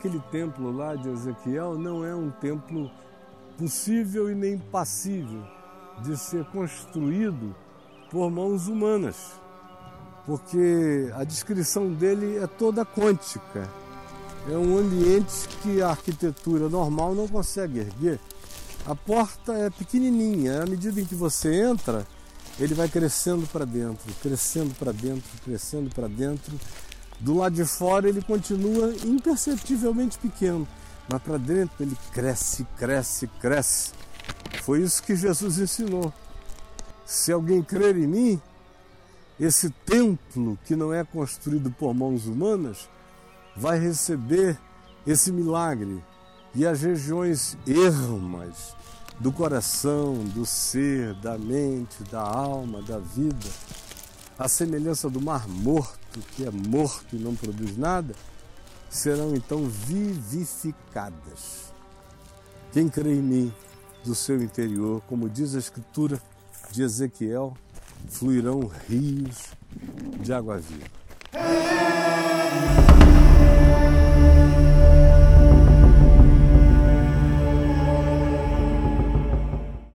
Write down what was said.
Aquele templo lá de Ezequiel não é um templo possível e nem passível de ser construído por mãos humanas, porque a descrição dele é toda quântica. É um ambiente que a arquitetura normal não consegue erguer. A porta é pequenininha, à medida em que você entra, ele vai crescendo para dentro, crescendo para dentro, crescendo para dentro. Do lado de fora ele continua imperceptivelmente pequeno, mas para dentro ele cresce, cresce, cresce. Foi isso que Jesus ensinou. Se alguém crer em mim, esse templo que não é construído por mãos humanas vai receber esse milagre e as regiões ermas do coração, do ser, da mente, da alma, da vida, a semelhança do mar morto, que é morto e não produz nada, serão então vivificadas. Quem crê em mim, do seu interior, como diz a Escritura de Ezequiel, fluirão rios de água viva.